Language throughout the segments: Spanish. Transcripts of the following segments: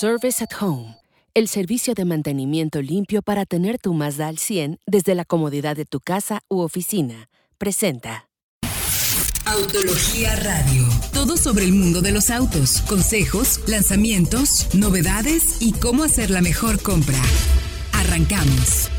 Service at Home, el servicio de mantenimiento limpio para tener tu Mazda al 100 desde la comodidad de tu casa u oficina, presenta. Autología Radio. Todo sobre el mundo de los autos, consejos, lanzamientos, novedades y cómo hacer la mejor compra. Arrancamos.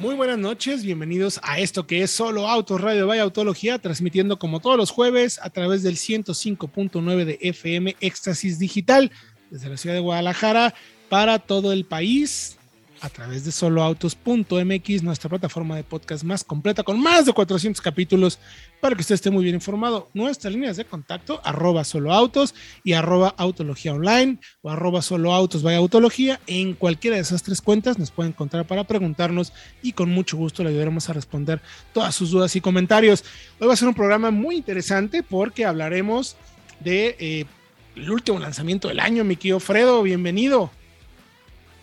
Muy buenas noches, bienvenidos a esto que es Solo Autos Radio Vaya Autología, transmitiendo como todos los jueves a través del 105.9 de FM Éxtasis Digital desde la ciudad de Guadalajara para todo el país a través de soloautos.mx, nuestra plataforma de podcast más completa con más de 400 capítulos para que usted esté muy bien informado. Nuestras líneas de contacto, arroba soloautos y arroba autología online o arroba soloautos vaya autología. En cualquiera de esas tres cuentas nos puede encontrar para preguntarnos y con mucho gusto le ayudaremos a responder todas sus dudas y comentarios. Hoy va a ser un programa muy interesante porque hablaremos de... Eh, el último lanzamiento del año, mi querido Fredo, bienvenido.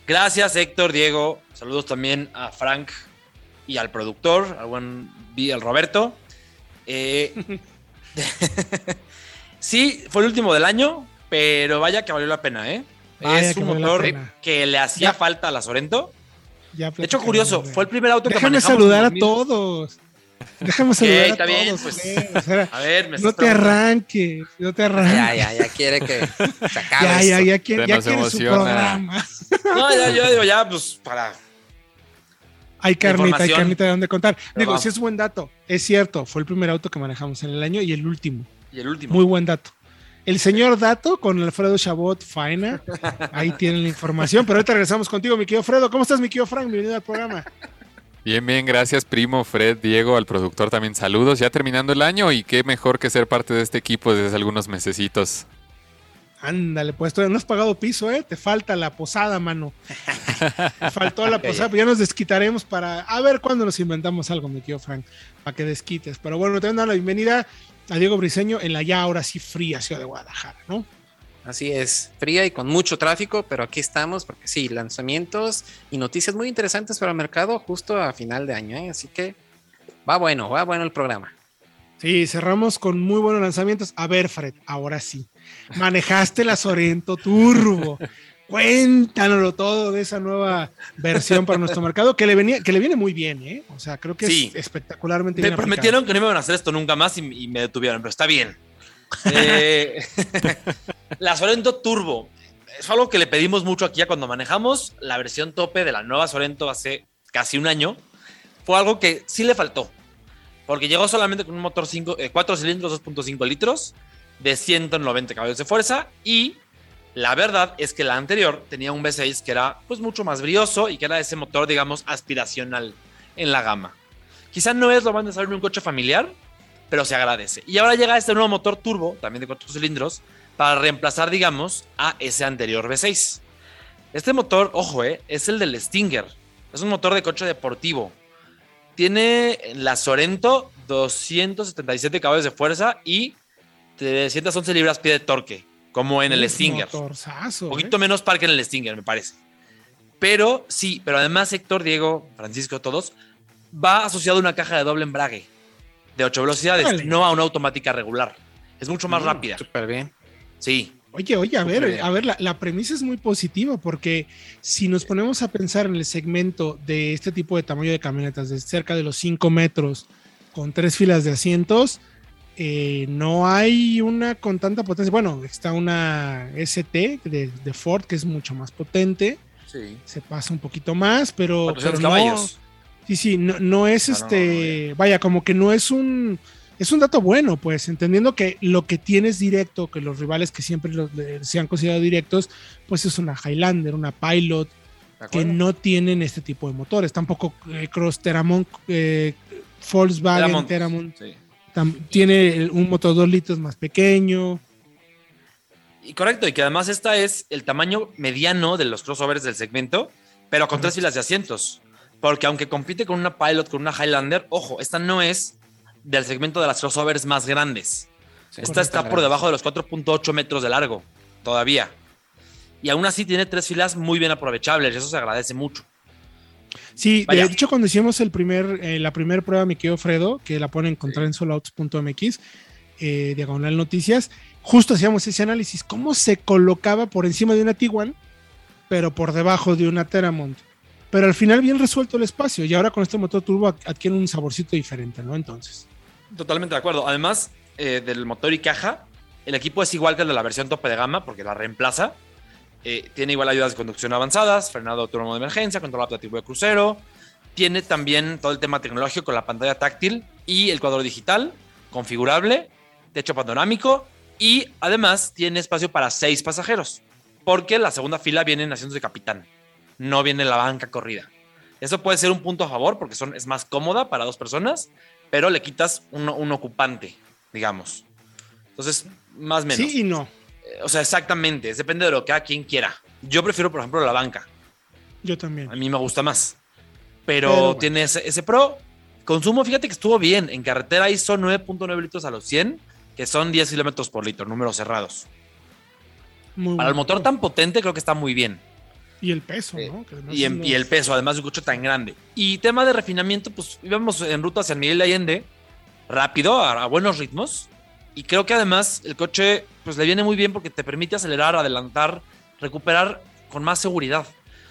Gracias, Héctor, Diego. Saludos también a Frank y al productor, al buen al Roberto. Eh, sí, fue el último del año, pero vaya que valió la pena, ¿eh? es un motor que le hacía falta a la Sorento. de hecho, curioso, fue el primer auto que manejamos. saludar a todos. Déjame saludar a todos. Pues, a ver, me no te arranques, no te arranques. Ya, ya, ya quiere que se acabe. ya, ya, ya, quiere, ya quiere su programa. No, ya, yo digo, ya, pues para. Hay carnita, hay carnita de dónde contar. digo, si es buen dato, es cierto, fue el primer auto que manejamos en el año y el último. Y el último. Muy buen dato. El señor Dato con Alfredo Chabot Faina. Ahí tienen la información. Pero ahorita regresamos contigo, mi querido Fredo. ¿Cómo estás, mi querido Frank? Bienvenido al programa. Bien, bien, gracias primo, Fred, Diego, al productor también saludos, ya terminando el año y qué mejor que ser parte de este equipo desde algunos mesecitos. Ándale, pues todavía no has pagado piso, ¿eh? Te falta la posada, mano. Te faltó la posada, pero ya nos desquitaremos para a ver cuándo nos inventamos algo, mi tío Frank, para que desquites. Pero bueno, te dar la bienvenida a Diego Briseño en la ya ahora sí fría ciudad de Guadalajara, ¿no? Así es, fría y con mucho tráfico, pero aquí estamos porque sí, lanzamientos y noticias muy interesantes para el mercado justo a final de año, ¿eh? así que va bueno, va bueno el programa. Sí, cerramos con muy buenos lanzamientos. A ver, Fred, ahora sí. Manejaste la Sorento Turbo. Cuéntanoslo todo de esa nueva versión para nuestro mercado que le venía, que le viene muy bien, ¿eh? O sea, creo que es espectacularmente Me prometieron que no me iban a hacer esto nunca más y me detuvieron, pero está bien. Eh, la Sorento Turbo. Es algo que le pedimos mucho aquí ya cuando manejamos la versión tope de la nueva Sorento hace casi un año. Fue algo que sí le faltó. Porque llegó solamente con un motor 5, 4 eh, cilindros 2.5 litros de 190 caballos de fuerza y la verdad es que la anterior tenía un V6 que era pues mucho más brioso y que era ese motor digamos aspiracional en la gama. Quizá no es lo más necesario en un coche familiar, pero se agradece. Y ahora llega este nuevo motor turbo, también de cuatro cilindros, para reemplazar, digamos, a ese anterior V6. Este motor, ojo, eh, es el del Stinger. Es un motor de coche deportivo. Tiene la Sorento 277 caballos de fuerza y 311 libras-pie de torque, como en el Stinger. un poquito ¿eh? menos parque en el Stinger, me parece. Pero sí, pero además Héctor, Diego, Francisco, todos, va asociado a una caja de doble embrague de 8 velocidades, no a una automática regular. Es mucho más mm, rápida. Súper bien. Sí. Oye, oye, a ver, a ver, la, premisa es muy positiva porque si nos ponemos a pensar en el segmento de este tipo de tamaño de camionetas, de cerca de los 5 metros, con tres filas de asientos, eh, no hay una con tanta potencia. Bueno, está una ST de, Ford que es mucho más potente. Sí. Se pasa un poquito más, pero, pero caballos. Sí, sí, no, es este, vaya, como que no es un, es un dato bueno, pues, entendiendo que lo que tienes directo, que los rivales que siempre se han considerado directos, pues es una Highlander, una Pilot, que no tienen este tipo de motores. Tampoco eh, Cross Teramont, eh, Volkswagen Teramont, tiene un motor 2 litros más pequeño. Y correcto, y que además esta es el tamaño mediano de los crossovers del segmento, pero con tres filas de asientos. Porque aunque compite con una Pilot, con una Highlander, ojo, esta no es del segmento de las crossovers más grandes. esta está por debajo de los 4.8 metros de largo, todavía. Y aún así tiene tres filas muy bien aprovechables, y eso se agradece mucho. Sí, de hecho, cuando hicimos el primer, eh, la primera prueba, mi querido Fredo, que la pueden encontrar en soloouts.mx, eh, diagonal noticias, justo hacíamos ese análisis, cómo se colocaba por encima de una Tiguan, pero por debajo de una Teramont. Pero al final bien resuelto el espacio y ahora con este motor turbo adquiere un saborcito diferente, ¿no? Entonces. Totalmente de acuerdo. Además eh, del motor y caja, el equipo es igual que el de la versión tope de gama porque la reemplaza. Eh, tiene igual ayudas de conducción avanzadas, frenado autónomo de emergencia, control adaptativo de crucero. Tiene también todo el tema tecnológico con la pantalla táctil y el cuadro digital configurable, techo panorámico y además tiene espacio para seis pasajeros porque la segunda fila viene en asientos de capitán, no viene la banca corrida. Eso puede ser un punto a favor porque son, es más cómoda para dos personas, pero le quitas un, un ocupante, digamos. Entonces, más o menos. Sí y no. Eh, o sea, exactamente, depende de lo que a quien quiera. Yo prefiero, por ejemplo, la banca. Yo también. A mí me gusta más. Pero, tiene ese, pro. Consumo, fíjate que estuvo bien. En carretera hizo 9.9 litros a los 100, que son 10 kilómetros por litro, números cerrados. Para el motor tan potente, creo que está muy bien. Y el peso, ¿no? y, el peso, además de un coche tan grande. Y tema de refinamiento, pues íbamos en ruta hacia Miguel de Allende, rápido, a, buenos ritmos. Y creo que además el coche pues le viene muy bien porque te permite acelerar, adelantar, recuperar con más seguridad.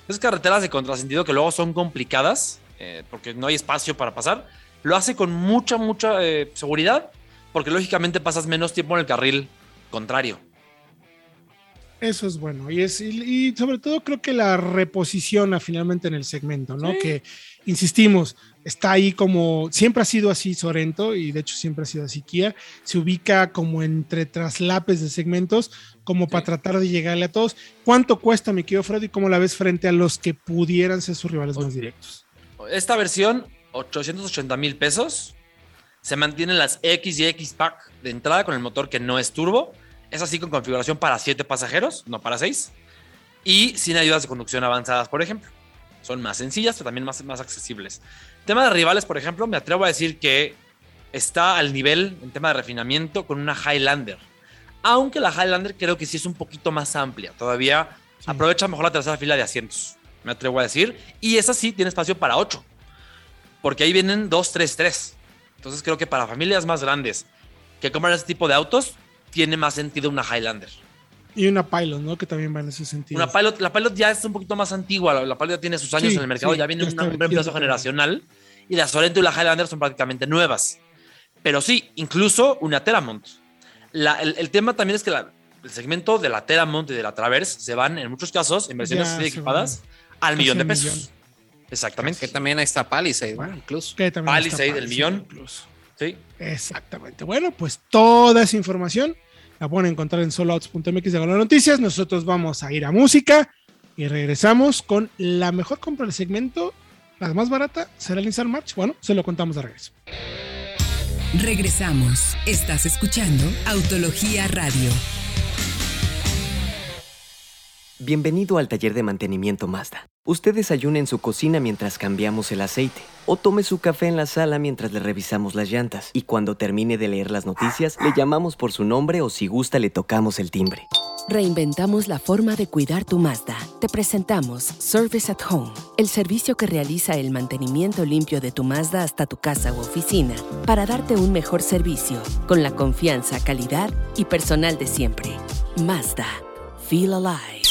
Esas carreteras de contrasentido que luego son complicadas, eh, porque no hay espacio para pasar, lo hace con mucha, mucha eh, seguridad, porque lógicamente pasas menos tiempo en el carril contrario. Eso es bueno. Y, es, y, sobre todo creo que la reposiciona finalmente en el segmento, ¿no? Que, insistimos, está ahí como, siempre ha sido así Sorento y de hecho siempre ha sido así Kia, se ubica como entre traslapes de segmentos como para tratar de llegarle a todos. ¿Cuánto cuesta, mi querido Freddy? ¿Cómo la ves frente a los que pudieran ser sus rivales más directos? Esta versión, 880 mil pesos. Se mantienen las X y X Pack de entrada con el motor que no es turbo es así con configuración para 7 pasajeros, no para 6. Y sin ayudas de conducción avanzadas, por ejemplo. Son más sencillas, pero también más, más accesibles. Tema de rivales, por ejemplo, me atrevo a decir que está al nivel en tema de refinamiento con una Highlander. Aunque la Highlander creo que sí es un poquito más amplia. Todavía aprovecha mejor la tercera fila de asientos. Me atrevo a decir. Y esa sí tiene espacio para 8. Porque ahí vienen 2, 3, 3. Entonces creo que para familias más grandes que compran este tipo de autos, tiene más sentido una Highlander. Y una Pilot, ¿no? Que también va en ese sentido. Una Pilot, la Pilot ya es un poquito más antigua, la, Pilot ya tiene sus años en el mercado, ya viene un reemplazo generacional. Y la Sorento y la Highlander son prácticamente nuevas. Pero sí, incluso una Teramont. el, tema también es que el segmento de la Teramont y de la Traverse se van, en muchos casos, en versiones equipadas, al millón de pesos. Exactamente. Que también ahí está Palisade, bueno, incluso. Palisade del millón. Incluso. Sí. Exactamente. Bueno, pues toda esa información la pueden encontrar en solouts.mx de noticias. Nosotros vamos a ir a música y regresamos con la mejor compra del segmento, la más barata, será el Nissan March. Bueno, se lo contamos de regreso. Regresamos. Estás escuchando Autología Radio. Bienvenido al taller de mantenimiento Mazda. Usted desayuna en su cocina mientras cambiamos el aceite o tome su café en la sala mientras le revisamos las llantas y cuando termine de leer las noticias le llamamos por su nombre o si gusta le tocamos el timbre. Reinventamos la forma de cuidar tu Mazda. Te presentamos Service at Home, el servicio que realiza el mantenimiento limpio de tu Mazda hasta tu casa u oficina para darte un mejor servicio con la confianza, calidad y personal de siempre. Mazda Feel Alive.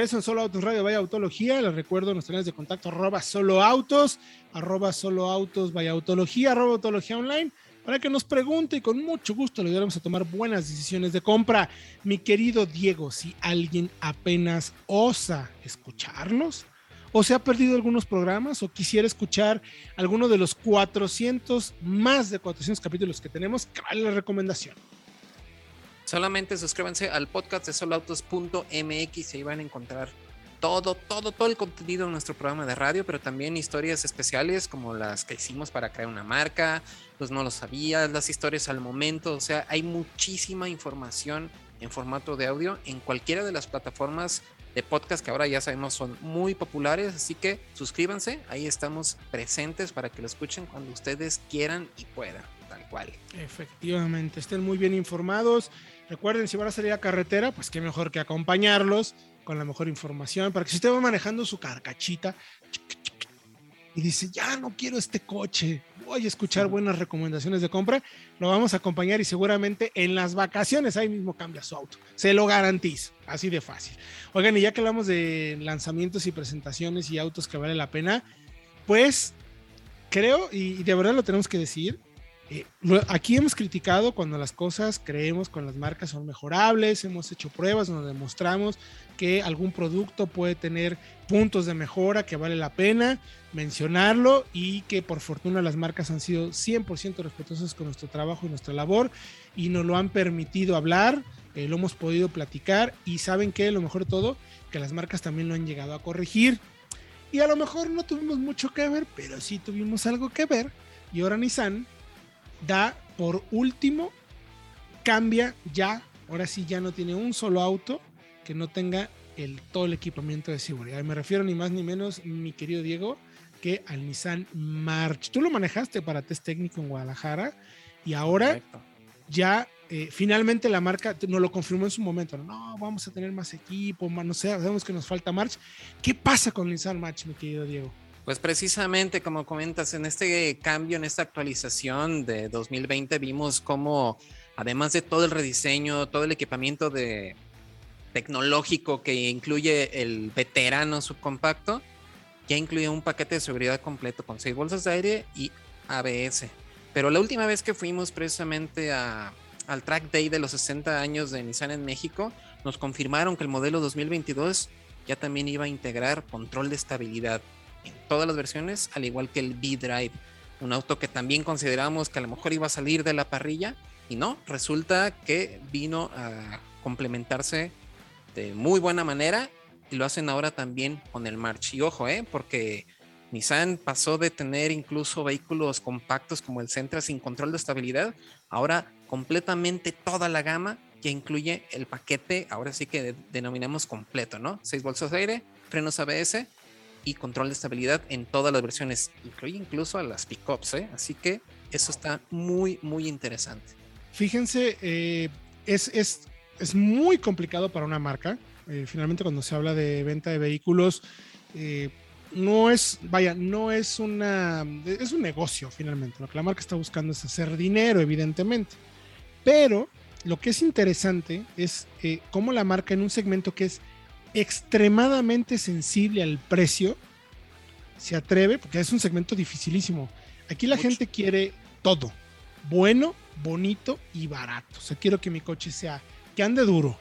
Regreso en Solo Autos Radio Vaya Autología. Les recuerdo nuestras redes de contacto arroba solo autos, arroba solo autos vaya autología, arroba autología online, para que nos pregunte y con mucho gusto le ayudaremos a tomar buenas decisiones de compra. Mi querido Diego, si alguien apenas osa escucharnos, o se ha perdido algunos programas o quisiera escuchar alguno de los 400, más de 400 capítulos que tenemos, ¿cuál es la recomendación? Solamente suscríbanse al podcast de solautos.mx y ahí van a encontrar todo, todo, todo el contenido de nuestro programa de radio, pero también historias especiales como las que hicimos para crear una marca, pues no lo sabías, las historias al momento, o sea, hay muchísima información en formato de audio en cualquiera de las plataformas de podcast que ahora ya sabemos son muy populares, así que suscríbanse, ahí estamos presentes para que lo escuchen cuando ustedes quieran y puedan, tal cual. Efectivamente, estén muy bien informados. Recuerden, si van a salir a carretera, pues qué mejor que acompañarlos con la mejor información, para que si usted va manejando su carcachita, y dice, ya no quiero este coche, voy a escuchar buenas recomendaciones de compra, lo vamos a acompañar y seguramente en las vacaciones ahí mismo cambia su auto. Se lo garantizo, así de fácil. Oigan, y ya que hablamos de lanzamientos y presentaciones y autos que vale la pena, pues creo, y de verdad lo tenemos que decir, eh, aquí hemos criticado cuando las cosas creemos con las marcas son mejorables, hemos hecho pruebas donde demostramos que algún producto puede tener puntos de mejora que vale la pena mencionarlo y que por fortuna las marcas han sido 100% respetuosas con nuestro trabajo y nuestra labor y nos lo han permitido hablar, eh, lo hemos podido platicar y saben que lo mejor de todo, que las marcas también lo han llegado a corregir. Y a lo mejor no tuvimos mucho que ver, pero sí tuvimos algo que ver y ahora Nissan da por último, cambia ya, ahora sí ya no tiene un solo auto que no tenga el, todo el equipamiento de seguridad. Me refiero ni más ni menos, mi querido Diego, que al Nissan March. Tú lo manejaste para test técnico en Guadalajara y ahora ya eh, finalmente la marca nos lo confirmó en su momento. No, vamos a tener más equipo, no sé, sabemos que nos falta March. ¿Qué pasa con el Nissan March, mi querido Diego? Pues precisamente como comentas, en este cambio, en esta actualización de 2020, vimos cómo, además de todo el rediseño, todo el equipamiento de tecnológico que incluye el veterano subcompacto, ya incluye un paquete de seguridad completo con seis bolsas de aire y ABS. Pero la última vez que fuimos precisamente al Track Day de los 60 años de Nissan en México, nos confirmaron que el modelo 2022 ya también iba a integrar control de estabilidad en todas las versiones, al igual que el V-Drive, un auto que también consideramos que a lo mejor iba a salir de la parrilla y no, resulta que vino a complementarse de muy buena manera y lo hacen ahora también con el March. Y ojo, ¿eh? porque Nissan pasó de tener incluso vehículos compactos como el Sentra sin control de estabilidad, ahora completamente toda la gama que incluye el paquete, ahora sí que denominamos completo, ¿no? Seis bolsas de aire, frenos ABS control de estabilidad en todas las versiones, incluye incluso a las pickups, ¿eh? así que eso está muy, muy interesante. Fíjense, eh, es, es, es, muy complicado para una marca. Eh, finalmente, cuando se habla de venta de vehículos, eh, no es, vaya, no es una, es un negocio finalmente. Lo que la marca está buscando es hacer dinero, evidentemente. Pero lo que es interesante es cómo la marca en un segmento que es extremadamente sensible al precio, se atreve, porque es un segmento dificilísimo. Aquí la gente quiere todo, bueno, bonito y barato. O sea, quiero que mi coche sea, que ande duro,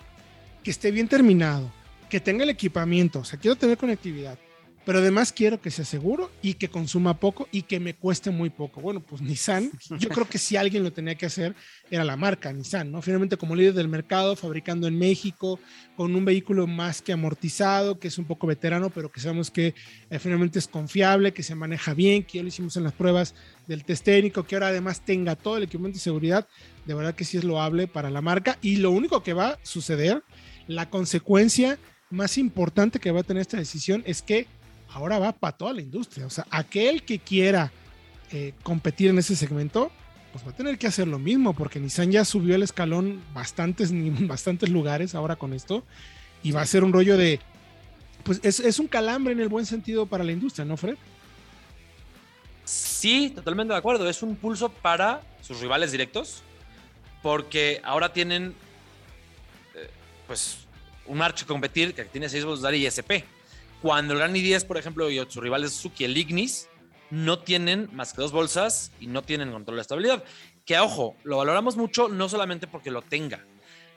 que esté bien terminado, que tenga el equipamiento, o sea, quiero tener conectividad, pero además quiero que sea seguro y que consuma poco y que me cueste muy poco. Bueno, pues Nissan, yo creo que si alguien lo tenía que hacer era la marca Nissan, ¿no? Finalmente como líder del mercado, fabricando en México, con un vehículo más que amortizado, que es un poco veterano, pero que sabemos que eh, finalmente es confiable, que se maneja bien, que ya lo hicimos en las pruebas del test técnico, que ahora además tenga todo el equipamiento de seguridad, de verdad que sí es loable para la marca. Y lo único que va a suceder, la consecuencia más importante que va a tener esta decisión es que ahora va para toda la industria. O sea, aquel que quiera eh, competir en ese segmento, pues va a tener que hacer lo mismo, porque Nissan ya subió el escalón bastantes, bastantes lugares ahora con esto, y va a ser un rollo de, pues es, es un calambre en el buen sentido para la industria, ¿no, Fred? Sí, totalmente de acuerdo. Es un pulso para sus rivales directos, porque ahora tienen, eh, pues, un marcho a competir que tiene 6 volts y SP cuando el Gran i10, por ejemplo, y su rival de Suzuki, el Ignis, no tienen más que dos bolsas y no tienen control de estabilidad. Que ojo, lo valoramos mucho no solamente porque lo tenga,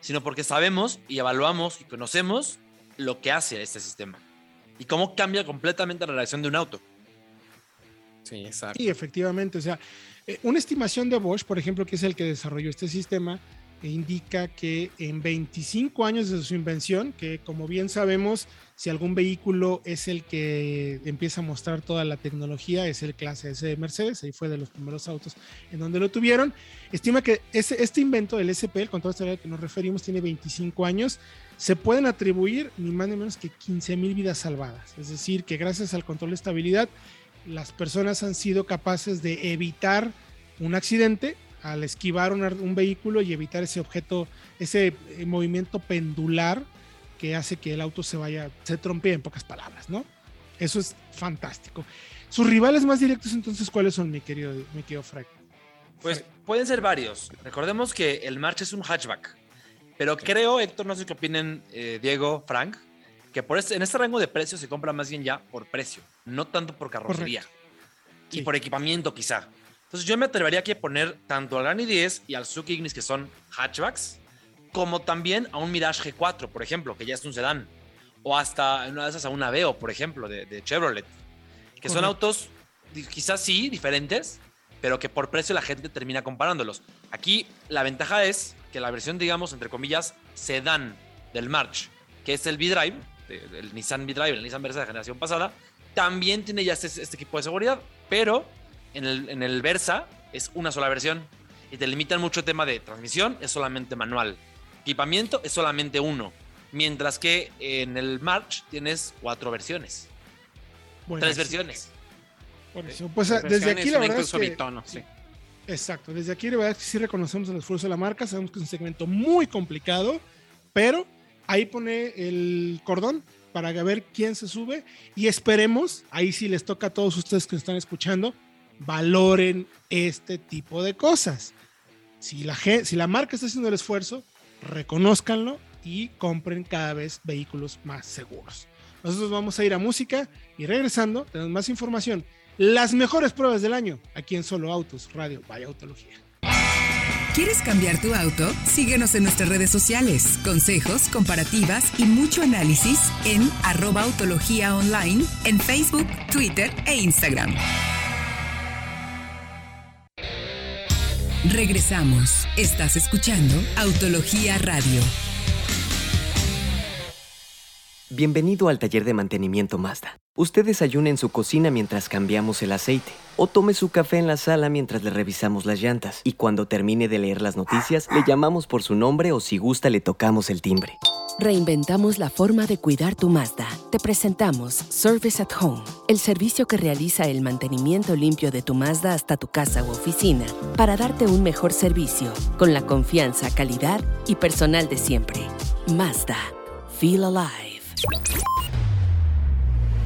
sino porque sabemos y evaluamos y conocemos lo que hace este sistema y cómo cambia completamente la relación de un auto. Sí, exacto. Sí, efectivamente. O sea, eh, una estimación de Bosch, por ejemplo, que es el que desarrolló este sistema, indica que en 25 años de su invención, que como bien sabemos, si algún vehículo es el que empieza a mostrar toda la tecnología, es el clase S de Mercedes, ahí fue de los primeros autos en donde lo tuvieron, estima que ese, este invento del SP, el control de que nos referimos, tiene 25 años, se pueden atribuir ni más ni menos que 15 mil vidas salvadas, es decir, que gracias al control de estabilidad, las personas han sido capaces de evitar un accidente al esquivar un, vehículo y evitar ese objeto, ese eh, movimiento pendular que hace que el auto se vaya, se trompee en pocas palabras, ¿no? Eso es fantástico. Sus rivales más directos, entonces, ¿cuáles son, mi querido, mi querido Frank? Pues pueden ser varios. Recordemos que el March es un hatchback. Pero creo, Héctor, no sé qué opinen eh, Diego, Frank, que por este, en este rango de precios se compra más bien ya por precio, no tanto por carrocería. Y por equipamiento quizá. Entonces yo me atrevería aquí a poner tanto al Granny 10 y al Suzuki Ignis, que son hatchbacks, como también a un Mirage G4, por ejemplo, que ya es un sedán. O hasta una de esas a una Aveo, por ejemplo, de, Chevrolet. Que son autos quizás sí diferentes, pero que por precio la gente termina comparándolos. Aquí la ventaja es que la versión, digamos, entre comillas, sedán del March, que es el V-Drive, el Nissan V-Drive, el Nissan Versa de generación pasada, también tiene ya este, este equipo de seguridad, pero en el, en el Versa es una sola versión y te limitan mucho el tema de transmisión, es solamente manual. Equipamiento es solamente uno, mientras que en el March tienes cuatro versiones. tres versiones. Pues desde aquí la verdad es que, sí. Exacto, desde aquí la verdad es que sí reconocemos el esfuerzo de la marca, sabemos que es un segmento muy complicado, pero ahí pone el cordón para ver quién se sube y esperemos, ahí sí les toca a todos ustedes que están escuchando, valoren este tipo de cosas. Si la, si la marca está haciendo el esfuerzo, reconozcanlo y compren cada vez vehículos más seguros. Nosotros vamos a ir a música y regresando tenemos más información. Las mejores pruebas del año aquí en Solo Autos, Radio Vaya Autología. ¿Quieres cambiar tu auto? Síguenos en nuestras redes sociales. Consejos, comparativas y mucho análisis en arroba autología online en Facebook, Twitter e Instagram. Regresamos. Estás escuchando Autología Radio. Bienvenido al taller de mantenimiento Mazda. Usted desayuna en su cocina mientras cambiamos el aceite o tome su café en la sala mientras le revisamos las llantas y cuando termine de leer las noticias le llamamos por su nombre o si gusta le tocamos el timbre. Reinventamos la forma de cuidar tu Mazda. Te presentamos Service at Home, el servicio que realiza el mantenimiento limpio de tu Mazda hasta tu casa u oficina para darte un mejor servicio con la confianza, calidad y personal de siempre. Mazda. Feel alive.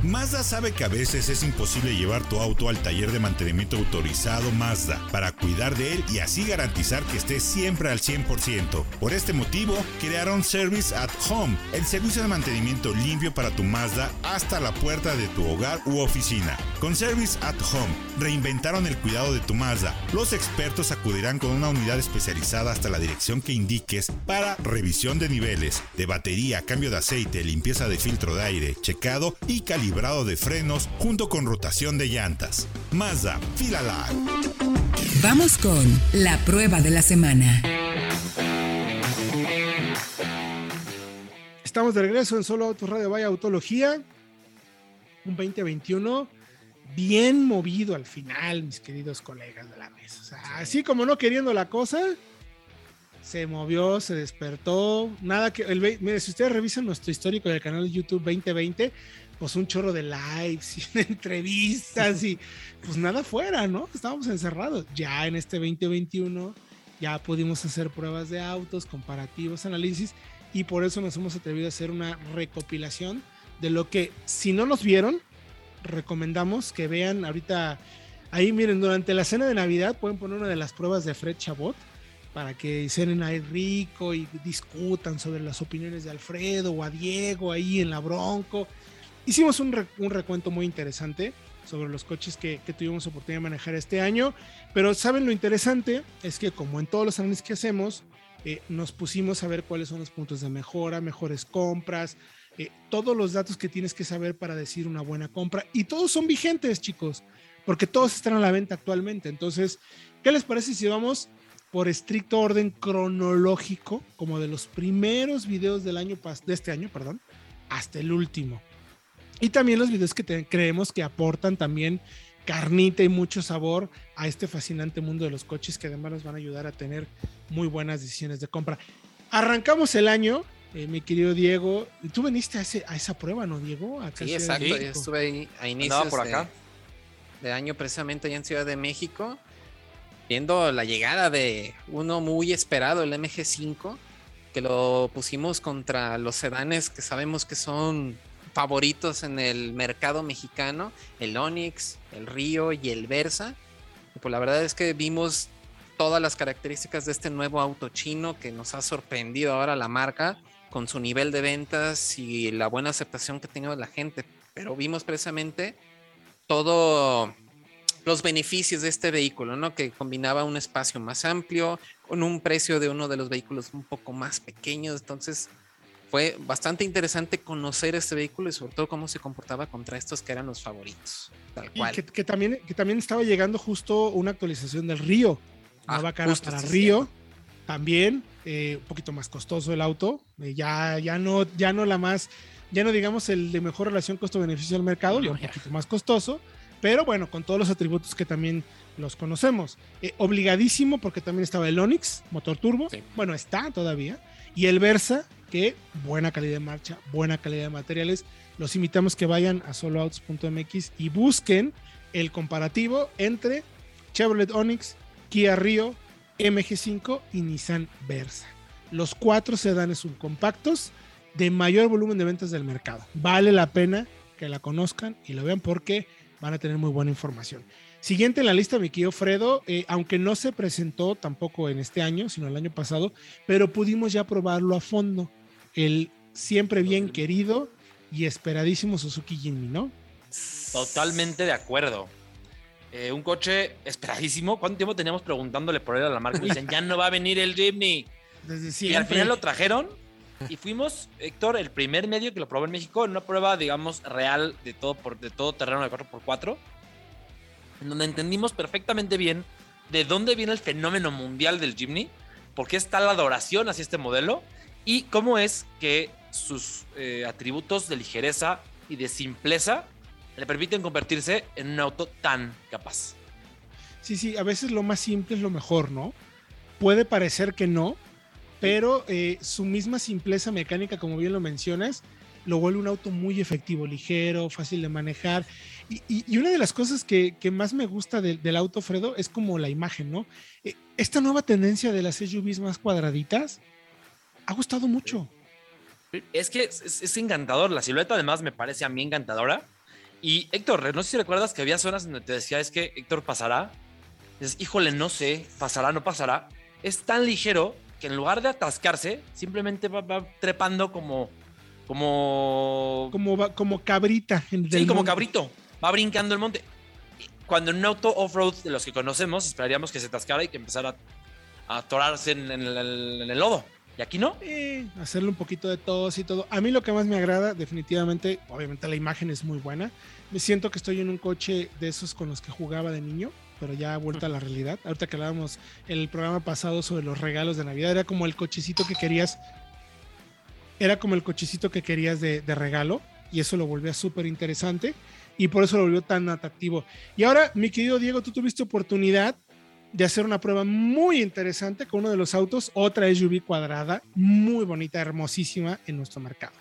Mazda sabe que a veces es imposible llevar tu auto al taller de mantenimiento autorizado Mazda para cuidar de él y así garantizar que esté siempre al 100%. Por este motivo, crearon Service at Home, el servicio de mantenimiento limpio para tu Mazda hasta la puerta de tu hogar u oficina. Con Service at Home, reinventaron el cuidado de tu Mazda. Los expertos acudirán con una unidad especializada hasta la dirección que indiques para revisión de niveles, de batería, cambio de aceite, limpieza de filtro de aire, checado y calibración de frenos junto con rotación de llantas. Mazda, Filala. Vamos con la prueba de la semana. Estamos de regreso en Solo Autos Radio Vaya Autología. Un 2021 bien movido al final, mis queridos colegas de la mesa. así como no queriendo la cosa, se movió, se despertó. Nada que. El, mire, si ustedes revisan nuestro histórico del canal de YouTube 2020, pues un chorro de likes y entrevistas y pues nada fuera, ¿no? Estábamos encerrados. Ya en este 2021 ya pudimos hacer pruebas de autos, comparativos, análisis y por eso nos hemos atrevido a hacer una recopilación de lo que si no nos vieron, recomendamos que vean ahorita ahí miren, durante la cena de Navidad pueden poner una de las pruebas de Fred Chabot para que cenen ahí rico y discutan sobre las opiniones de Alfredo o a Diego ahí en la Bronco Hicimos un, recuento muy interesante sobre los coches que, tuvimos oportunidad de manejar este año, pero saben lo interesante es que como en todos los análisis que hacemos, eh, nos pusimos a ver cuáles son los puntos de mejora, mejores compras, eh, todos los datos que tienes que saber para decir una buena compra y todos son vigentes, chicos, porque todos están a la venta actualmente. Entonces, ¿qué les parece si vamos por estricto orden cronológico, como de los primeros videos del año de este año, perdón, hasta el último? Y también los videos que creemos que aportan también carnita y mucho sabor a este fascinante mundo de los coches que además nos van a ayudar a tener muy buenas decisiones de compra. Arrancamos el año, eh, mi querido Diego. Tú viniste a, a esa prueba, ¿no, Diego? sí, exacto. Yo estuve ahí a inicios por acá. De, de, año precisamente allá en Ciudad de México, viendo la llegada de uno muy esperado, el MG5, que lo pusimos contra los sedanes que sabemos que son favoritos en el mercado mexicano, el Onix, el Río y el Versa. pues la verdad es que vimos todas las características de este nuevo auto chino que nos ha sorprendido ahora la marca con su nivel de ventas y la buena aceptación que ha tenido la gente. Pero vimos precisamente todo los beneficios de este vehículo, ¿no? Que combinaba un espacio más amplio con un precio de uno de los vehículos un poco más pequeños. Entonces, fue bastante interesante conocer este vehículo y sobre todo cómo se comportaba contra estos que eran los favoritos. Tal cual. que, también, que también estaba llegando justo una actualización del Río. Nueva ah, cara para Río. También, eh, un poquito más costoso el auto. Eh, ya, ya, no, ya no la más, ya no digamos el de mejor relación costo-beneficio del mercado, ya un poquito más costoso pero bueno, con todos los atributos que también los conocemos. Eh, obligadísimo porque también estaba el Onix, motor turbo, bueno, está todavía, y el Versa, que buena calidad de marcha, buena calidad de materiales. Los invitamos que vayan a soloouts.mx y busquen el comparativo entre Chevrolet Onix, Kia Rio, MG5 y Nissan Versa. Los cuatro sedanes subcompactos de mayor volumen de ventas del mercado. Vale la pena que la conozcan y lo vean porque van a tener muy buena información. Siguiente en la lista, mi querido Fredo, eh, aunque no se presentó tampoco en este año, sino el año pasado, pero pudimos ya probarlo a fondo. El siempre bien querido y esperadísimo Suzuki Jimny, ¿no? Totalmente de acuerdo. Eh, un coche esperadísimo. ¿Cuánto tiempo teníamos preguntándole por él a la marca? Dicen, ya no va a venir el Jimny. Desde siempre. Y al final lo trajeron y fuimos, Héctor, el primer medio que lo probó en México en una prueba, digamos, real de todo, por, de todo terreno de 4x4, en donde entendimos perfectamente bien de dónde viene el fenómeno mundial del Jimny, por qué está la adoración hacia este modelo y cómo es que sus eh, atributos de ligereza y de simpleza le permiten convertirse en un auto tan capaz. Sí, sí, a veces lo más simple es lo mejor, ¿no? Puede parecer que no, pero eh, su misma simpleza mecánica, como bien lo mencionas, lo vuelve un auto muy efectivo, ligero, fácil de manejar. Y, una de las cosas que, más me gusta del auto, Fredo, es como la imagen, ¿no? Eh, esta nueva tendencia de las SUVs más cuadraditas ha gustado mucho. Es que es, encantador, la silueta además me parece a mí encantadora. Y Héctor, no sé si recuerdas que había zonas donde te decía, es que Héctor pasará. Es, híjole, no sé, pasará, no pasará. Es tan ligero que en lugar de atascarse, simplemente va, trepando como. Como. Como, como cabrita. sí, como cabrito. Va brincando el monte. Cuando en un auto off-road de los que conocemos, esperaríamos que se atascara y que empezara a atorarse en, el, lodo. Y aquí no. hacerle un poquito de tos y todo. A mí lo que más me agrada, definitivamente, obviamente la imagen es muy buena. Me siento que estoy en un coche de esos con los que jugaba de niño pero ya vuelta a la realidad. Ahorita que hablábamos el programa pasado sobre los regalos de Navidad, era como el cochecito que querías, era como el cochecito que querías de, regalo, y eso lo volvía súper interesante, y por eso lo volvió tan atractivo. Y ahora, mi querido Diego, tú tuviste oportunidad de hacer una prueba muy interesante con uno de los autos, otra SUV cuadrada, muy bonita, hermosísima en nuestro mercado.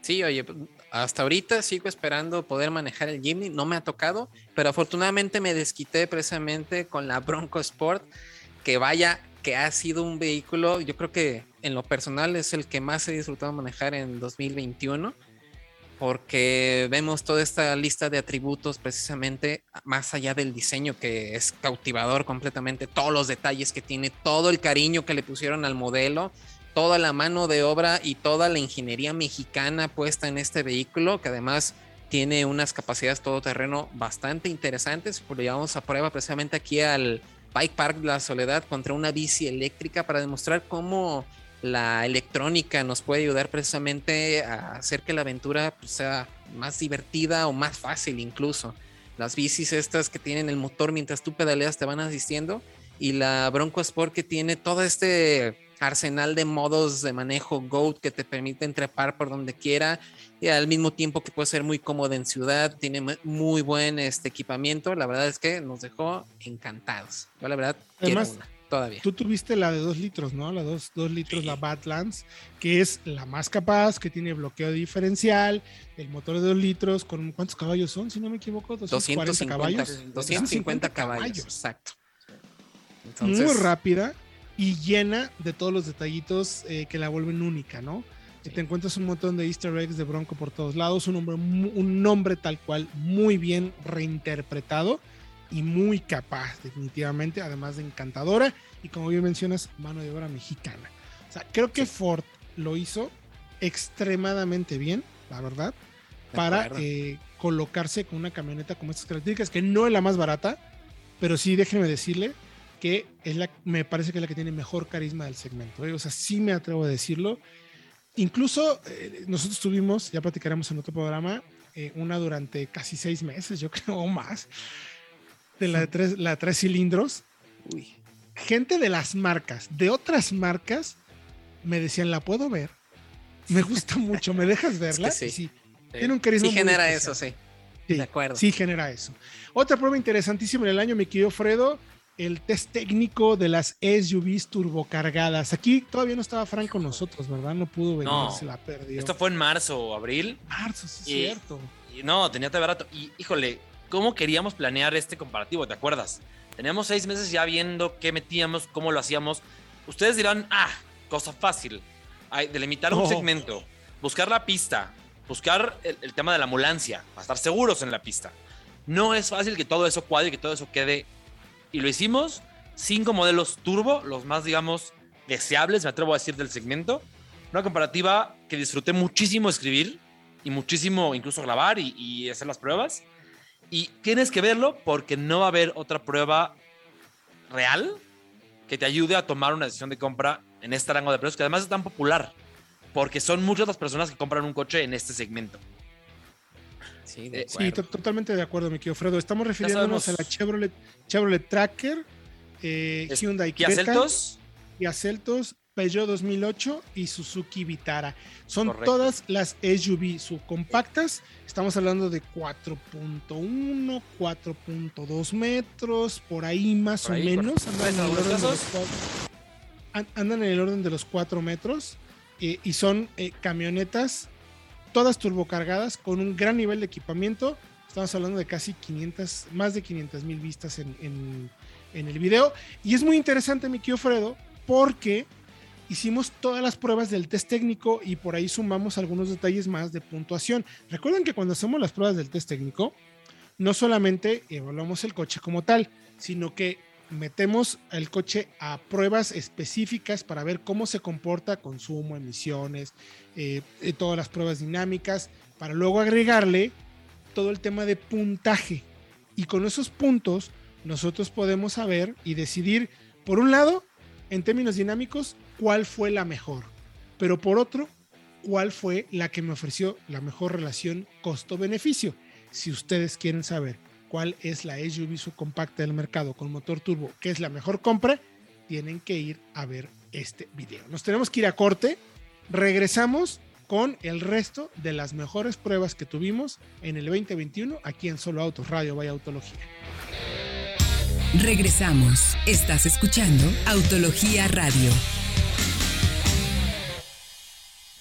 Sí, oye, hasta ahorita sigo esperando poder manejar el Jimny, no me ha tocado, pero afortunadamente me desquité precisamente con la Bronco Sport, que vaya, que ha sido un vehículo, yo creo que en lo personal es el que más he disfrutado manejar en 2021, porque vemos toda esta lista de atributos precisamente más allá del diseño que es cautivador completamente, todos los detalles que tiene, todo el cariño que le pusieron al modelo toda la mano de obra y toda la ingeniería mexicana puesta en este vehículo, que además tiene unas capacidades todoterreno bastante interesantes. Pues lo llevamos a prueba precisamente aquí al Bike Park de la Soledad contra una bici eléctrica para demostrar cómo la electrónica nos puede ayudar precisamente a hacer que la aventura pues, sea más divertida o más fácil incluso. Las bicis estas que tienen el motor mientras tú pedaleas te van asistiendo y la Bronco Sport que tiene todo este arsenal de modos de manejo GOAT que te permiten trepar por donde quiera y al mismo tiempo que puede ser muy cómodo en ciudad, tiene muy buen este equipamiento, la verdad es que nos dejó encantados. Yo la verdad Además, todavía. Tú tuviste la de dos litros, ¿no? La dos, dos litros, la Badlands, que es la más capaz, que tiene bloqueo diferencial, el motor de dos litros, con ¿cuántos caballos son? Si no me equivoco, 240 caballos. 250 caballos, exacto. muy rápida y llena de todos los detallitos eh, que la vuelven única, ¿no? te encuentras un montón de easter eggs de Bronco por todos lados, un nombre, un nombre tal cual muy bien reinterpretado y muy capaz definitivamente, además de encantadora y como bien mencionas, mano de obra mexicana. O sea, creo que Ford lo hizo extremadamente bien, la verdad, para eh, colocarse con una camioneta como estas características, que no es la más barata, pero sí déjenme decirle que es la, me parece que es la que tiene mejor carisma del segmento. ¿eh? O sea, sí me atrevo a decirlo. Incluso eh, nosotros tuvimos, ya platicaremos en otro programa, una durante casi seis meses, yo creo, o más, de la de tres, la tres cilindros. Uy. Gente de las marcas, de otras marcas, me decían, ¿la puedo ver? Me gusta mucho, ¿me dejas verla? sí. Tiene un carisma. Sí, genera eso, sí. sí. De acuerdo. Sí, genera eso. Otra prueba interesantísima en el año, mi querido Fredo, el test técnico de las SUVs turbocargadas. Aquí todavía no estaba Frank con nosotros, ¿verdad? No pudo venir, no, se la perdió. Esto fue en marzo o abril. Marzo, sí, es cierto. Y no, tenía barato. Y híjole, ¿cómo queríamos planear este comparativo? ¿Te acuerdas? Teníamos seis meses ya viendo qué metíamos, cómo lo hacíamos. Ustedes dirán, ah, cosa fácil. delimitar un segmento, buscar la pista, buscar el, tema de la ambulancia, para estar seguros en la pista. No es fácil que todo eso cuadre y que todo eso quede. Y lo hicimos. Cinco modelos turbo, los más, digamos, deseables, me atrevo a decir, del segmento. Una comparativa que disfruté muchísimo escribir y muchísimo incluso grabar y, y hacer las pruebas. Y tienes que verlo porque no va a haber otra prueba real que te ayude a tomar una decisión de compra en este rango de precios, que además es tan popular porque son muchas las personas que compran un coche en este segmento. Sí, de sí totalmente de acuerdo, mi querido Fredo. Estamos refiriéndonos a la Chevrolet, Chevrolet Tracker, eh, Hyundai Kia Celtos, Kia Celtos, Peugeot 2008 y Suzuki Vitara. Son todas las SUV subcompactas. Estamos hablando de 4.1, 4.2 metros, por ahí más o menos. Andan, en el orden de los 4 metros. Eh, y son eh, camionetas todas turbocargadas con un gran nivel de equipamiento. Estamos hablando de casi 500, más de 500 mil vistas en, el video. Y es muy interesante, mi querido Fredo, porque hicimos todas las pruebas del test técnico y por ahí sumamos algunos detalles más de puntuación. Recuerden que cuando hacemos las pruebas del test técnico, no solamente evaluamos el coche como tal, sino que metemos el coche a pruebas específicas para ver cómo se comporta, consumo, emisiones, eh, eh, todas las pruebas dinámicas, para luego agregarle todo el tema de puntaje. Y con esos puntos nosotros podemos saber y decidir, por un lado, en términos dinámicos, cuál fue la mejor, pero por otro, cuál fue la que me ofreció la mejor relación costo-beneficio. Si ustedes quieren saber cuál es la SUV subcompacta del mercado con motor turbo, que es la mejor compra, tienen que ir a ver este video. Nos tenemos que ir a corte. Regresamos con el resto de las mejores pruebas que tuvimos en el 2021 aquí en Solo Autos Radio Vaya Autología. Regresamos. Estás escuchando Autología Radio.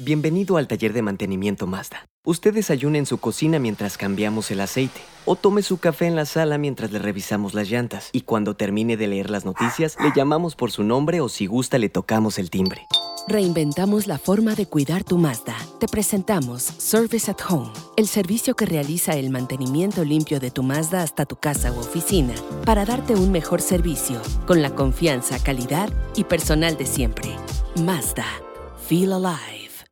Bienvenido al taller de mantenimiento Mazda. Usted desayuna en su cocina mientras cambiamos el aceite, o tome su café en la sala mientras le revisamos las llantas, y cuando termine de leer las noticias, le llamamos por su nombre o si gusta le tocamos el timbre. Reinventamos la forma de cuidar tu Mazda. Te presentamos Service at Home, el servicio que realiza el mantenimiento limpio de tu Mazda hasta tu casa u oficina, para darte un mejor servicio, con la confianza, calidad y personal de siempre. Mazda. Feel alive.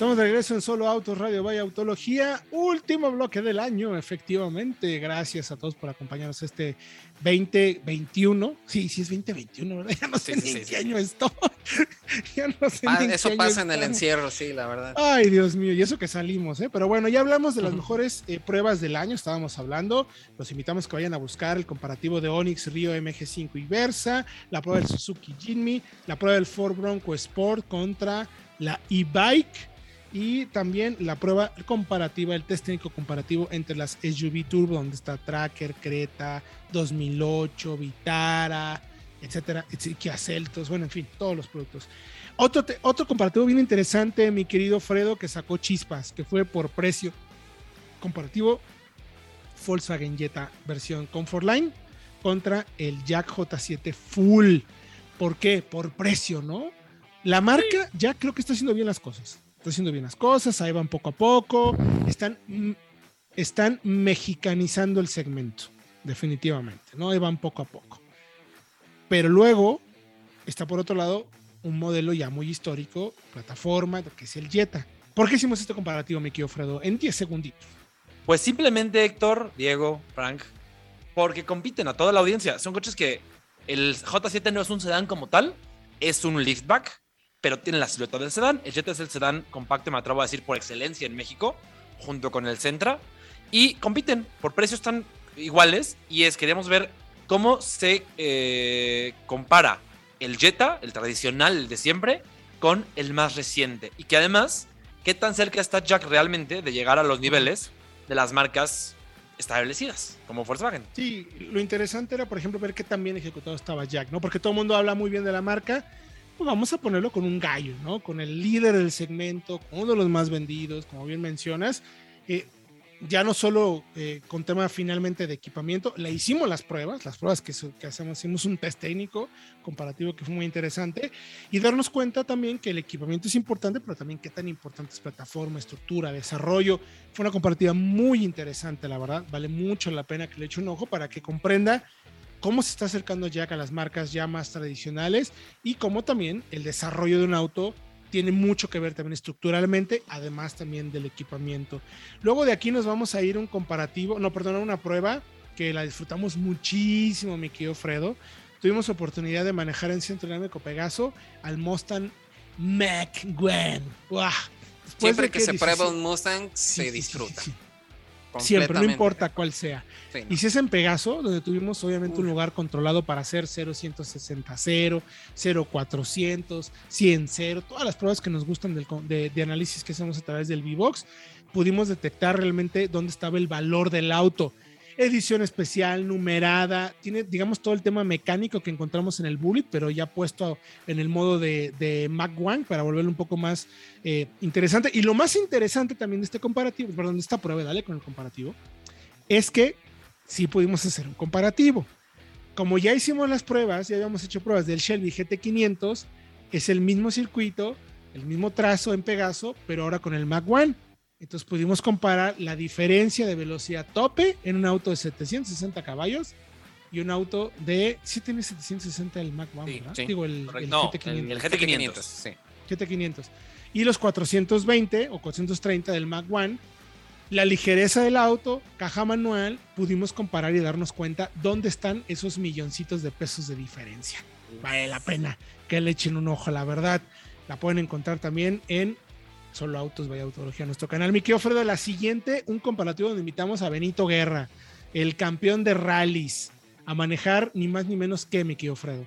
Estamos de regreso en Solo Autos Radio Vaya Autología. Último bloque del año, efectivamente. Gracias a todos por acompañarnos este 2021. Sí, sí es 2021, ¿verdad? Ya no sé ni en qué año estoy. ya no sé ni Eso pasa en el encierro, sí, la verdad. Ay, Dios mío, y eso que salimos, ¿eh? Pero bueno, ya hablamos de las mejores eh, pruebas del año, estábamos hablando. Los invitamos que vayan a buscar el comparativo de Onix Río MG5 y Versa, la prueba del Suzuki Jimmy, la prueba del Ford Bronco Sport contra la e-bike y también la prueba comparativa, el test técnico comparativo entre las SUV Turbo, donde está Tracker, Creta, 2008, Vitara, etcétera, Kia Celtos, bueno, en fin, todos los productos. Otro, otro comparativo bien interesante, mi querido Fredo, que sacó chispas, que fue por precio comparativo Volkswagen Jetta versión Comfortline contra el Jack J7 Full ¿Por qué? Por precio, ¿no? La marca ya creo que está haciendo bien las cosas. Está haciendo bien las cosas, ahí van poco a poco. Están, están mexicanizando el segmento, definitivamente, ¿no? Ahí van poco a poco. Pero luego está por otro lado un modelo ya muy histórico, plataforma, que es el Jetta. ¿Por qué hicimos este comparativo, Miki Ofredo? En 10 segunditos. Pues simplemente, Héctor, Diego, Frank, porque compiten a toda la audiencia. Son coches que el J7 no es un sedán como tal, es un liftback, pero tiene la silueta del sedán. El Jetta es el sedán compacto, me atrevo a decir, por excelencia en México, junto con el Sentra. Y compiten, por precios están iguales. Y es, queríamos ver cómo se eh, compara el Jetta, el tradicional, el de siempre, con el más reciente. Y que además, qué tan cerca está Jack realmente de llegar a los niveles de las marcas establecidas, como Volkswagen. Sí, lo interesante era, por ejemplo, ver qué tan bien ejecutado estaba Jack, ¿no? Porque todo el mundo habla muy bien de la marca. Pues vamos a ponerlo con un gallo, ¿no? Con el líder del segmento, con uno de los más vendidos, como bien mencionas. Eh, ya no solo eh, con tema finalmente de equipamiento, le hicimos las pruebas, las pruebas que, que, hacemos, hicimos un test técnico comparativo que fue muy interesante y darnos cuenta también que el equipamiento es importante, pero también qué tan importante es plataforma, estructura, desarrollo. Fue una comparativa muy interesante, la verdad, vale mucho la pena que le eche un ojo para que comprenda cómo se está acercando Jack a las marcas ya más tradicionales y cómo también el desarrollo de un auto tiene mucho que ver también estructuralmente, además también del equipamiento. Luego de aquí nos vamos a ir un comparativo, no, perdón, una prueba que la disfrutamos muchísimo, mi querido Fredo. Tuvimos oportunidad de manejar en Centro Dinámico Pegaso al Mustang Mach Gwen. Siempre que, se prueba un Mustang, se disfruta. Siempre, no importa cuál sea. Y si es en Pegaso, donde tuvimos obviamente un lugar controlado para hacer 0160 0, 0400, 100 0, todas las pruebas que nos gustan de, de, análisis que hacemos a través del V-Box, pudimos detectar realmente dónde estaba el valor del auto edición especial, numerada, tiene, digamos, todo el tema mecánico que encontramos en el Bullet, pero ya puesto en el modo de, de Mac One para volverlo un poco más eh, interesante. Y lo más interesante también de este comparativo, perdón, de esta prueba, dale con el comparativo, es que sí pudimos hacer un comparativo. Como ya hicimos las pruebas, ya habíamos hecho pruebas del Shelby GT500, es el mismo circuito, el mismo trazo en Pegaso, pero ahora con el Mac One. Entonces pudimos comparar la diferencia de velocidad tope en un auto de 760 caballos y un auto de. Sí, tiene 760 el Mac One, sí, Digo, el, GT500. El, GT500, sí. GT500. Y los 420 o 430 del Mac One. La ligereza del auto, caja manual, pudimos comparar y darnos cuenta dónde están esos milloncitos de pesos de diferencia. Vale la pena que le echen un ojo, la verdad. La pueden encontrar también en Solo Autos, vaya Autología, nuestro canal. Mi de la siguiente, un comparativo donde invitamos a Benito Guerra, el campeón de rallies, a manejar ni más ni menos que mi Fredo.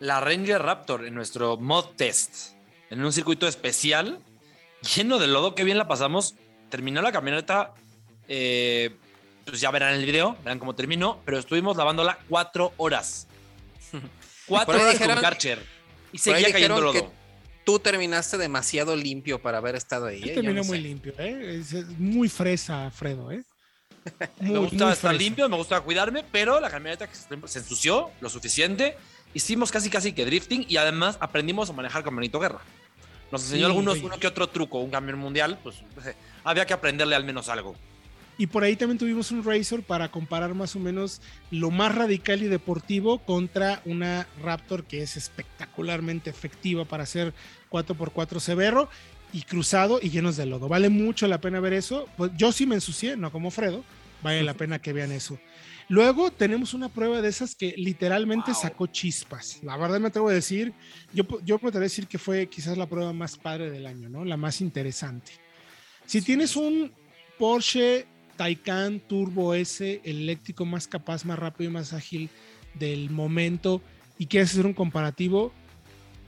La Ranger Raptor en nuestro mod test, en un circuito especial, lleno de lodo, que bien la pasamos. Terminó la camioneta, eh, pues ya verán el video, verán cómo terminó, pero estuvimos lavándola cuatro horas. Cuatro horas con Karcher. Y seguía cayendo lodo tú terminaste demasiado limpio para haber estado ahí. ¿eh? Terminó muy limpio, ¿eh? Es muy fresa, Fredo, ¿eh? me gusta estar limpio, me gusta cuidarme, pero la camioneta se ensució lo suficiente. Hicimos casi casi que drifting y además aprendimos a manejar con Benito Guerra. Nos enseñó algunos, uno que otro truco, un camión mundial, pues había que aprenderle al menos algo. Y por ahí también tuvimos un Razor para comparar más o menos lo más radical y deportivo contra una Raptor que es espectacularmente efectiva para hacer 4x4 severo y cruzado y llenos de lodo. Vale mucho la pena ver eso. Pues yo sí me ensucié, no como Fredo. Vale la pena que vean eso. Luego tenemos una prueba de esas que literalmente sacó chispas. La verdad me atrevo a decir, yo, yo podría decir que fue quizás la prueba más padre del año, ¿no? La más interesante. Si tienes un Porsche Taycan Turbo S, el eléctrico más capaz, más rápido y más ágil del momento, y quieres hacer un comparativo,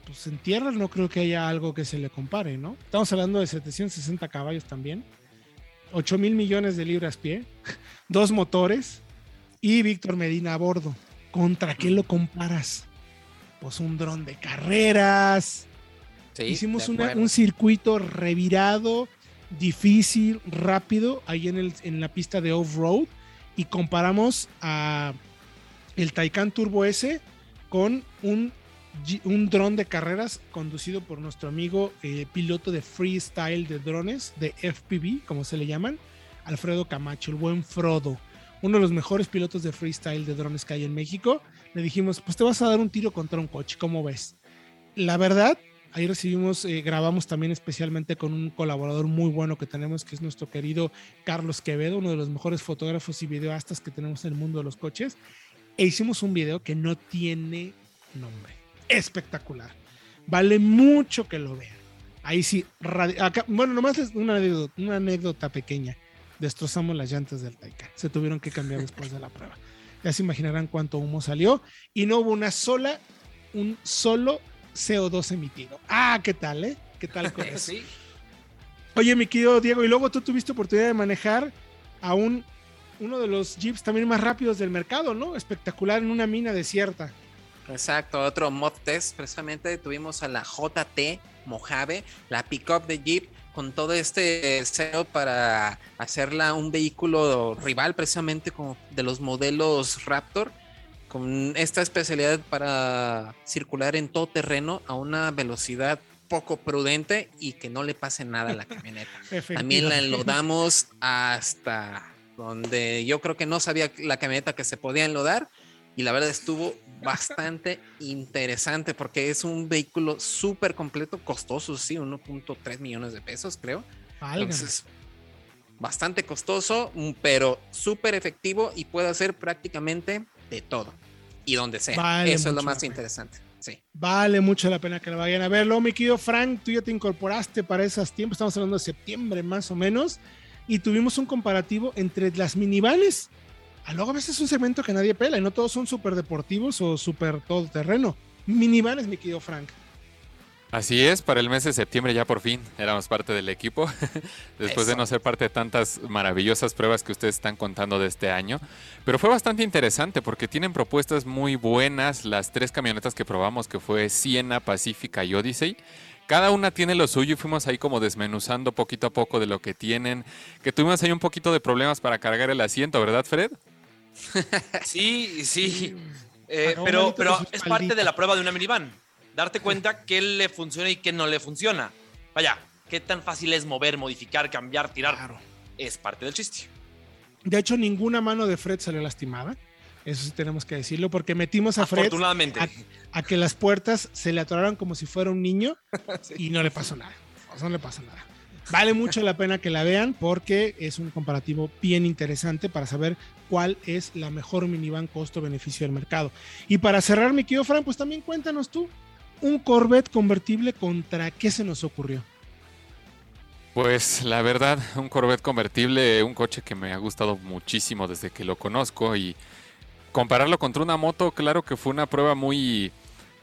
pues en tierra no creo que haya algo que se le compare, ¿no? Estamos hablando de 760 caballos también, 8 mil millones de libras pie, dos motores y Víctor Medina a bordo. ¿Contra qué lo comparas? Pues un dron de carreras. Hicimos un circuito revirado difícil, rápido, ahí en, el, en la pista de off-road y comparamos a el Taycan Turbo S con un un dron de carreras conducido por nuestro amigo eh, piloto de freestyle de drones, de FPV, como se le llaman, Alfredo Camacho, el buen Frodo, uno de los mejores pilotos de freestyle de drones que hay en México. Le dijimos, pues te vas a dar un tiro contra un coche, ¿cómo ves? La verdad, ahí recibimos, eh, grabamos también especialmente con un colaborador muy bueno que tenemos, que es nuestro querido Carlos Quevedo, uno de los mejores fotógrafos y videoastas que tenemos en el mundo de los coches. E hicimos un video que no tiene nombre espectacular. Vale mucho que lo vean. Ahí sí, bueno, nomás es una anécdota, pequeña. Destrozamos las llantas del Taycan. Se tuvieron que cambiar después de la prueba. Ya se imaginarán cuánto humo salió y no hubo una sola, un solo CO2 emitido. Ah, ¿qué tal, eh? ¿Qué tal con eso? Oye, mi querido Diego, y luego tú tuviste oportunidad de manejar a un, uno de los jeeps también más rápidos del mercado, ¿no? Espectacular en una mina desierta. Exacto, otro mod test. Precisamente tuvimos a la JT Mojave, la pickup de Jeep, con todo este SEO para hacerla un vehículo rival, precisamente como de los modelos Raptor, con esta especialidad para circular en todo terreno a una velocidad poco prudente y que no le pase nada a la camioneta. También la enlodamos hasta donde yo creo que no sabía la camioneta que se podía enlodar y la verdad estuvo bastante interesante porque es un vehículo súper completo, costoso, sí, 1.3 millones de pesos, creo. Entonces, bastante costoso, mm, pero súper efectivo y puede hacer prácticamente de todo y donde sea. Eso es lo más interesante. Sí. Vale mucho la pena que lo vayan a verlo. Mi querido Frank, tú ya te incorporaste para esos tiempos, estamos hablando de septiembre más o menos, y tuvimos un comparativo entre las minivales a luego a veces es un segmento que nadie pela y no todos son súper deportivos o súper todoterreno. Minivanes, mi querido Frank. Así es, para el mes de septiembre ya por fin éramos parte del equipo, después de no ser parte de tantas maravillosas pruebas que ustedes están contando de este año. Pero fue bastante interesante porque tienen propuestas muy buenas, las tres camionetas que probamos, que fue Siena, Pacífica y Odyssey. Cada una tiene lo suyo y fuimos ahí como desmenuzando poquito a poco de lo que tienen, que tuvimos ahí un poquito de problemas para cargar el asiento, ¿verdad Fred? Sí, sí. Eh, pero pero es parte de la prueba de una minivan. Darte cuenta qué le funciona y qué no le funciona. Vaya, qué tan fácil es mover, modificar, cambiar, tirar. Es parte del chiste. De hecho, ninguna mano de Fred salió lastimada. Eso sí tenemos que decirlo, porque metimos a Fred a, que las puertas se le atoraran como si fuera un niño y no le pasó nada. no le pasó nada. Vale mucho la pena que la vean porque es un comparativo bien interesante para saber cuál es la mejor minivan costo-beneficio del mercado. Y para cerrar, mi querido Fran, pues también cuéntanos tú, un Corvette convertible contra qué se nos ocurrió. Pues la verdad, un Corvette convertible, un coche que me ha gustado muchísimo desde que lo conozco y compararlo contra una moto, claro que fue una prueba muy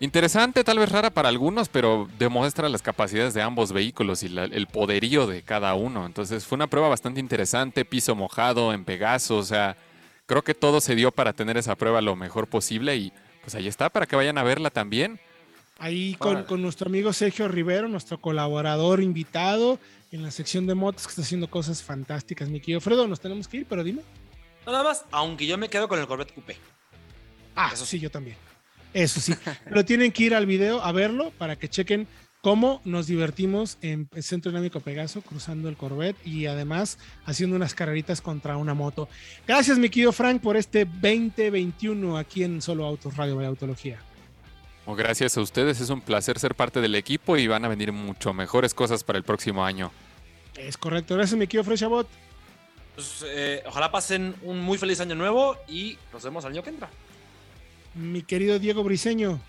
Interesante, tal vez rara para algunos, pero demuestra las capacidades de ambos vehículos y el poderío de cada uno. Entonces fue una prueba bastante interesante, piso mojado, en Pegaso, o sea, creo que todo se dio para tener esa prueba lo mejor posible y pues ahí está, para que vayan a verla también. Ahí con, con nuestro amigo Sergio Rivero, nuestro colaborador invitado en la sección de motos que está haciendo cosas fantásticas. Mi querido Fredo, nos tenemos que ir, pero dime. Nada más, aunque yo me quedo con el Corvette Coupé. Ah, eso sí, yo también. Eso sí, pero tienen que ir al video a verlo para que chequen cómo nos divertimos en el Centro Dinámico Pegaso cruzando el Corvette y además haciendo unas carreritas contra una moto. Gracias, mi querido Frank, por este 2021 aquí en Solo Autos Radio de Autología. Gracias a ustedes, es un placer ser parte del equipo y van a venir mucho mejores cosas para el próximo año. Es correcto, gracias, mi querido Freshabot. Pues, eh, ojalá pasen un muy feliz año nuevo y nos vemos al año que entra mi querido Diego Briseño.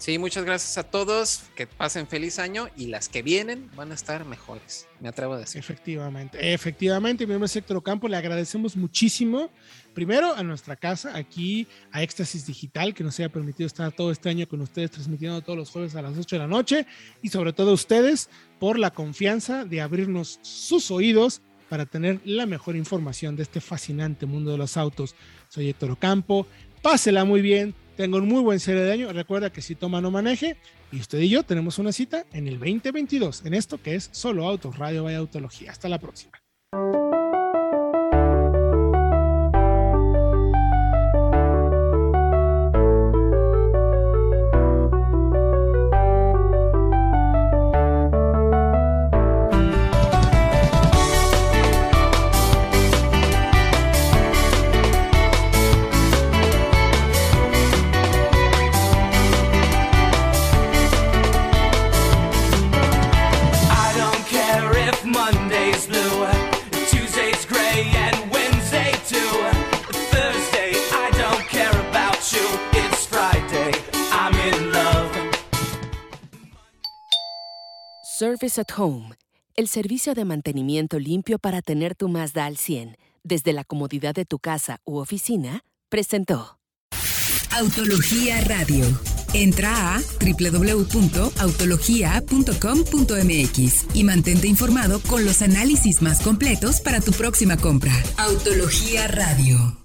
Sí, muchas gracias a todos. Que pasen feliz año y las que vienen van a estar mejores. Me atrevo a decir. Efectivamente, efectivamente, mi nombre es Héctor Ocampo. Le agradecemos muchísimo, primero a nuestra casa, aquí a Éxtasis Digital, que nos haya permitido estar todo este año con ustedes, transmitiendo todos los jueves a las 8 de la noche. Y sobre todo a ustedes por la confianza de abrirnos sus oídos para tener la mejor información de este fascinante mundo de los autos. Soy Héctor Ocampo. Pásela muy bien, tenga un muy buen cierre de año. Recuerda que si toma no maneje. Y usted y yo tenemos una cita en el 2022 en esto que es Solo Autos Radio Vaya Autología. Hasta la próxima. El servicio de mantenimiento limpio para tener tu Mazda al 100 desde la comodidad de tu casa u oficina, presentó. Autología Radio. Entra a www.autologia.com.mx y mantente informado con los análisis más completos para tu próxima compra. Autología Radio.